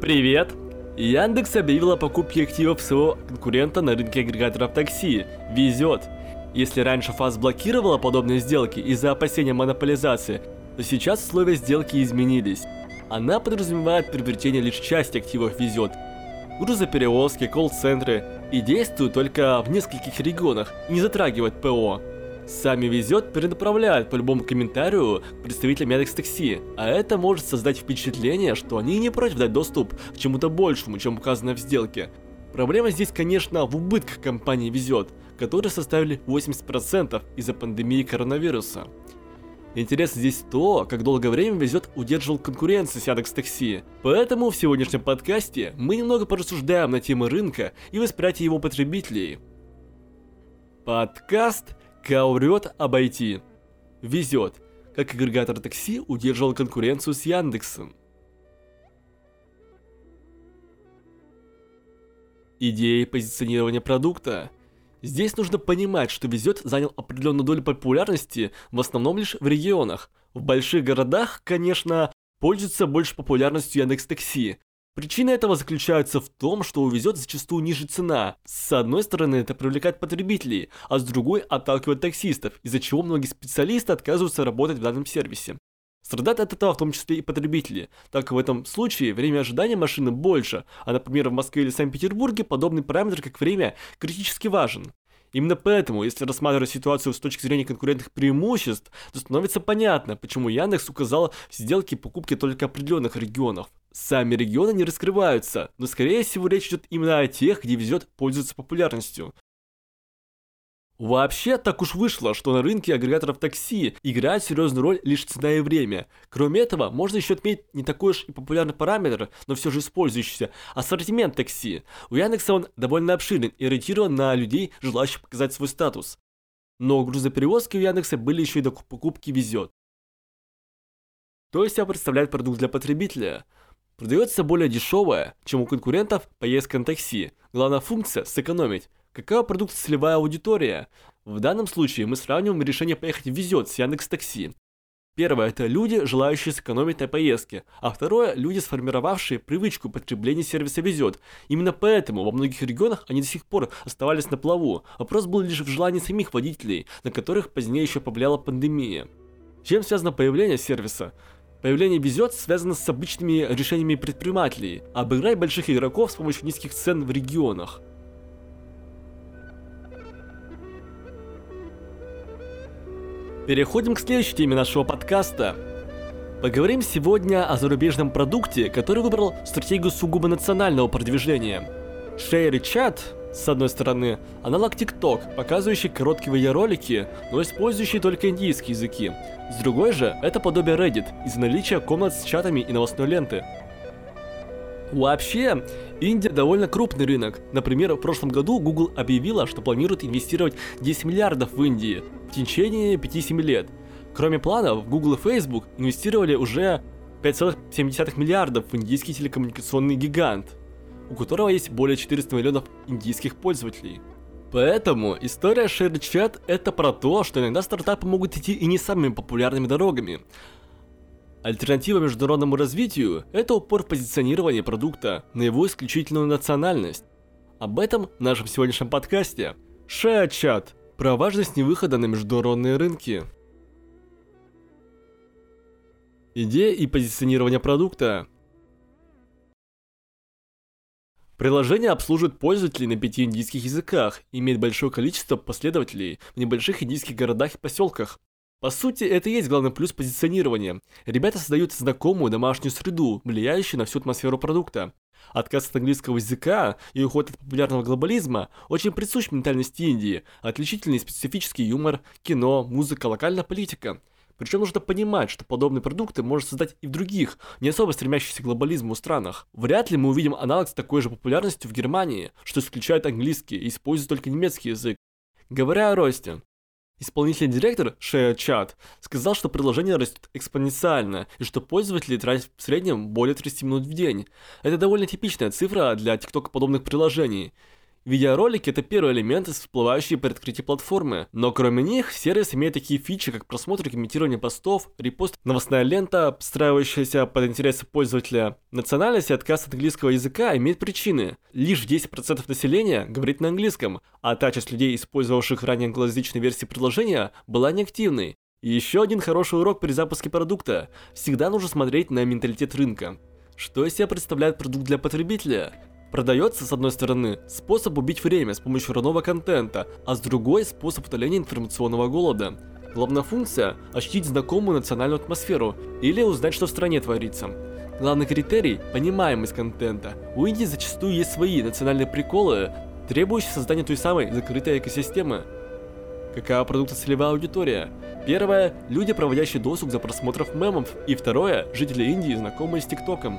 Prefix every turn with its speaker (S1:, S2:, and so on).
S1: Привет! Яндекс объявил о покупке активов своего конкурента на рынке агрегаторов такси. Везет. Если раньше ФАС блокировала подобные сделки из-за опасения монополизации, то сейчас условия сделки изменились. Она подразумевает приобретение лишь части активов Везет. Грузоперевозки, колл-центры и действует только в нескольких регионах и не затрагивает ПО. Сами везет перенаправляют по любому комментарию представителям Яндекс Такси, а это может создать впечатление, что они не против дать доступ к чему-то большему, чем указано в сделке. Проблема здесь, конечно, в убытках компании везет, которые составили 80% из-за пандемии коронавируса. Интересно здесь то, как долгое время везет удерживал конкуренцию с Яндекс Такси. Поэтому в сегодняшнем подкасте мы немного порассуждаем на темы рынка и восприятие его потребителей. Подкаст Каурет обойти. Везет, как агрегатор такси удерживал конкуренцию с Яндексом. Идеи позиционирования продукта. Здесь нужно понимать, что Везет занял определенную долю популярности в основном лишь в регионах. В больших городах, конечно, пользуется больше популярностью Яндекс Такси, Причина этого заключается в том, что увезет зачастую ниже цена. С одной стороны, это привлекает потребителей, а с другой отталкивает таксистов, из-за чего многие специалисты отказываются работать в данном сервисе. Страдают от этого в том числе и потребители, так как в этом случае время ожидания машины больше, а например в Москве или Санкт-Петербурге подобный параметр как время критически важен. Именно поэтому, если рассматривать ситуацию с точки зрения конкурентных преимуществ, то становится понятно, почему Яндекс указал в сделке покупки только определенных регионов. Сами регионы не раскрываются, но скорее всего речь идет именно о тех, где везет пользуется популярностью. Вообще, так уж вышло, что на рынке агрегаторов такси играет серьезную роль лишь цена и время. Кроме этого, можно еще отметить не такой уж и популярный параметр, но все же использующийся – ассортимент такси. У Яндекса он довольно обширен и ориентирован на людей, желающих показать свой статус. Но грузоперевозки у Яндекса были еще и до покупки везет. То есть, себя представляет продукт для потребителя – Продается более дешевая, чем у конкурентов поездка на такси. Главная функция – сэкономить. Какая продукт целевая аудитория? В данном случае мы сравниваем решение поехать везет с Яндекс Такси. Первое – это люди, желающие сэкономить на поездке, а второе – люди, сформировавшие привычку потребления сервиса везет. Именно поэтому во многих регионах они до сих пор оставались на плаву. Вопрос был лишь в желании самих водителей, на которых позднее еще повлияла пандемия. Чем связано появление сервиса? Появление везет связано с обычными решениями предпринимателей, обыграть больших игроков с помощью низких цен в регионах. Переходим к следующей теме нашего подкаста. Поговорим сегодня о зарубежном продукте, который выбрал стратегию сугубо национального продвижения. Share Chat с одной стороны, аналог TikTok, показывающий короткие видеоролики, но использующий только индийские языки. С другой же, это подобие Reddit из-за наличия комнат с чатами и новостной ленты. Вообще, Индия довольно крупный рынок. Например, в прошлом году Google объявила, что планирует инвестировать 10 миллиардов в Индии в течение 5-7 лет. Кроме планов, Google и Facebook инвестировали уже 5,7 миллиардов в индийский телекоммуникационный гигант у которого есть более 400 миллионов индийских пользователей. Поэтому история ShareChat это про то, что иногда стартапы могут идти и не самыми популярными дорогами. Альтернатива международному развитию – это упор в позиционировании продукта на его исключительную национальность. Об этом в нашем сегодняшнем подкасте. ShareChat – про важность невыхода на международные рынки. Идея и позиционирование продукта – Приложение обслуживает пользователей на пяти индийских языках, имеет большое количество последователей в небольших индийских городах и поселках. По сути, это и есть главный плюс позиционирования. Ребята создают знакомую домашнюю среду, влияющую на всю атмосферу продукта. Отказ от английского языка и уход от популярного глобализма очень присущ ментальности Индии, отличительный специфический юмор, кино, музыка, локальная политика. Причем нужно понимать, что подобные продукты можно создать и в других, не особо стремящихся к глобализму странах. Вряд ли мы увидим аналог с такой же популярностью в Германии, что исключает английский и использует только немецкий язык. Говоря о росте, Исполнительный директор Share Chat сказал, что приложение растет экспоненциально и что пользователи тратят в среднем более 30 минут в день. Это довольно типичная цифра для TikTok подобных приложений. Видеоролики — это первый элемент из всплывающей при открытии платформы, но кроме них, сервис имеет такие фичи, как просмотр и комментирование постов, репост, новостная лента, обстраивающаяся под интересы пользователя. Национальность и отказ от английского языка имеет причины. Лишь 10% населения говорит на английском, а та часть людей, использовавших ранее англоязычные версии приложения, была неактивной. И еще один хороший урок при запуске продукта. Всегда нужно смотреть на менталитет рынка. Что из себя представляет продукт для потребителя? Продается, с одной стороны, способ убить время с помощью родного контента, а с другой способ утоления информационного голода. Главная функция – ощутить знакомую национальную атмосферу или узнать, что в стране творится. Главный критерий – понимаемость контента. У Индии зачастую есть свои национальные приколы, требующие создания той самой закрытой экосистемы. Какая продукта целевая аудитория? Первое – люди, проводящие досуг за просмотров мемов, и второе – жители Индии, знакомые с ТикТоком.